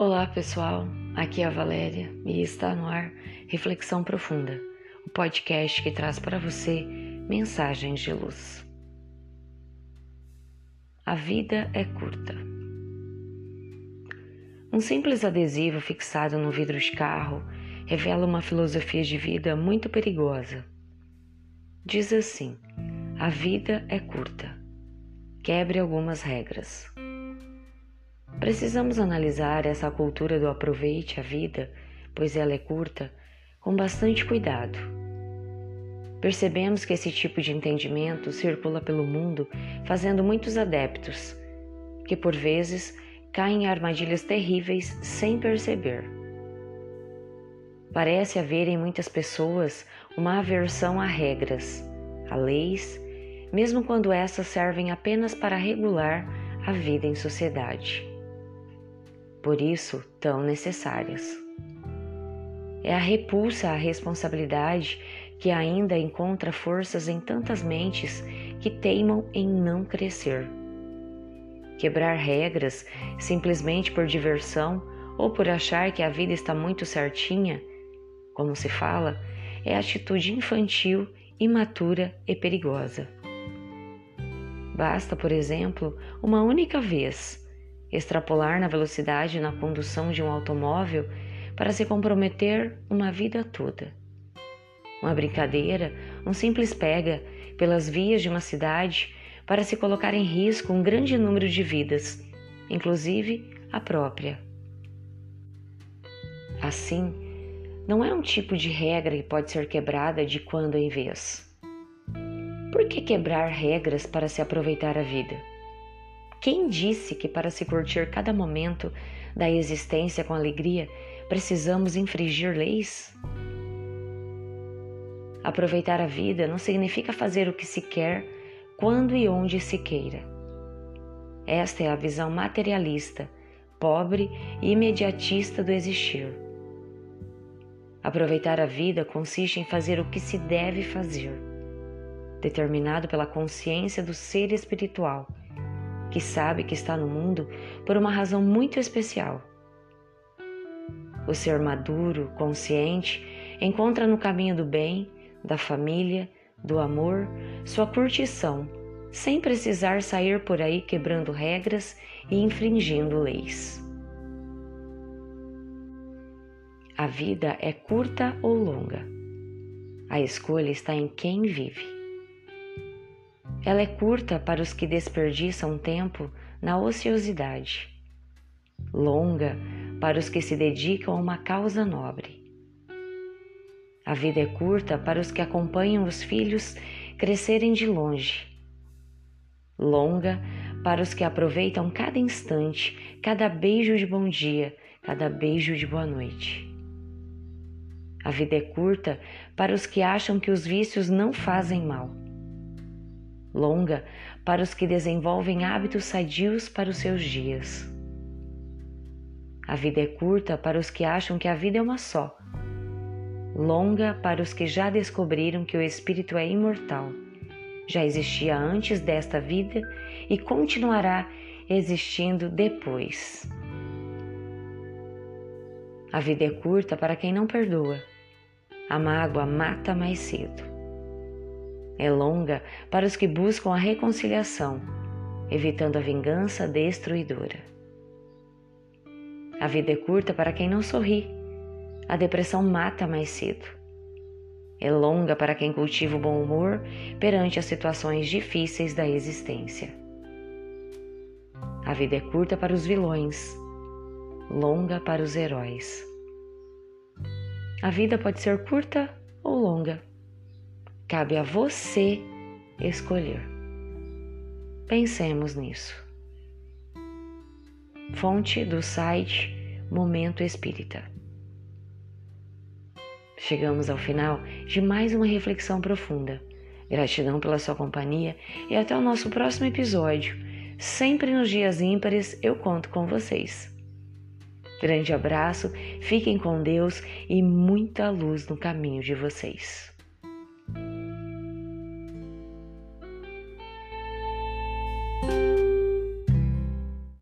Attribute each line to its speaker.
Speaker 1: Olá pessoal, aqui é a Valéria e está no ar Reflexão Profunda, o podcast que traz para você mensagens de luz. A vida é curta. Um simples adesivo fixado no vidro de carro revela uma filosofia de vida muito perigosa. Diz assim: a vida é curta. Quebre algumas regras. Precisamos analisar essa cultura do aproveite a vida, pois ela é curta, com bastante cuidado. Percebemos que esse tipo de entendimento circula pelo mundo, fazendo muitos adeptos, que por vezes caem em armadilhas terríveis sem perceber. Parece haver em muitas pessoas uma aversão a regras, a leis, mesmo quando essas servem apenas para regular a vida em sociedade por isso tão necessárias. É a repulsa à responsabilidade que ainda encontra forças em tantas mentes que teimam em não crescer. Quebrar regras simplesmente por diversão ou por achar que a vida está muito certinha, como se fala, é atitude infantil, imatura e perigosa. Basta, por exemplo, uma única vez extrapolar na velocidade na condução de um automóvel para se comprometer uma vida toda. Uma brincadeira, um simples pega pelas vias de uma cidade para se colocar em risco um grande número de vidas, inclusive a própria. Assim, não é um tipo de regra que pode ser quebrada de quando em vez. Por que quebrar regras para se aproveitar a vida? Quem disse que para se curtir cada momento da existência com alegria precisamos infringir leis? Aproveitar a vida não significa fazer o que se quer, quando e onde se queira. Esta é a visão materialista, pobre e imediatista do existir. Aproveitar a vida consiste em fazer o que se deve fazer, determinado pela consciência do ser espiritual que sabe que está no mundo por uma razão muito especial. O ser maduro, consciente, encontra no caminho do bem, da família, do amor, sua curtição, sem precisar sair por aí quebrando regras e infringindo leis. A vida é curta ou longa. A escolha está em quem vive. Ela é curta para os que desperdiçam tempo na ociosidade, longa para os que se dedicam a uma causa nobre. A vida é curta para os que acompanham os filhos crescerem de longe, longa para os que aproveitam cada instante, cada beijo de bom dia, cada beijo de boa noite. A vida é curta para os que acham que os vícios não fazem mal longa para os que desenvolvem hábitos sadios para os seus dias. A vida é curta para os que acham que a vida é uma só, longa para os que já descobriram que o espírito é imortal, já existia antes desta vida e continuará existindo depois. A vida é curta para quem não perdoa. A mágoa mata mais cedo é longa para os que buscam a reconciliação, evitando a vingança destruidora. A vida é curta para quem não sorri. A depressão mata mais cedo. É longa para quem cultiva o bom humor perante as situações difíceis da existência. A vida é curta para os vilões, longa para os heróis. A vida pode ser curta ou longa Cabe a você escolher. Pensemos nisso. Fonte do site Momento Espírita. Chegamos ao final de mais uma reflexão profunda. Gratidão pela sua companhia e até o nosso próximo episódio. Sempre nos dias ímpares eu conto com vocês. Grande abraço, fiquem com Deus e muita luz no caminho de vocês.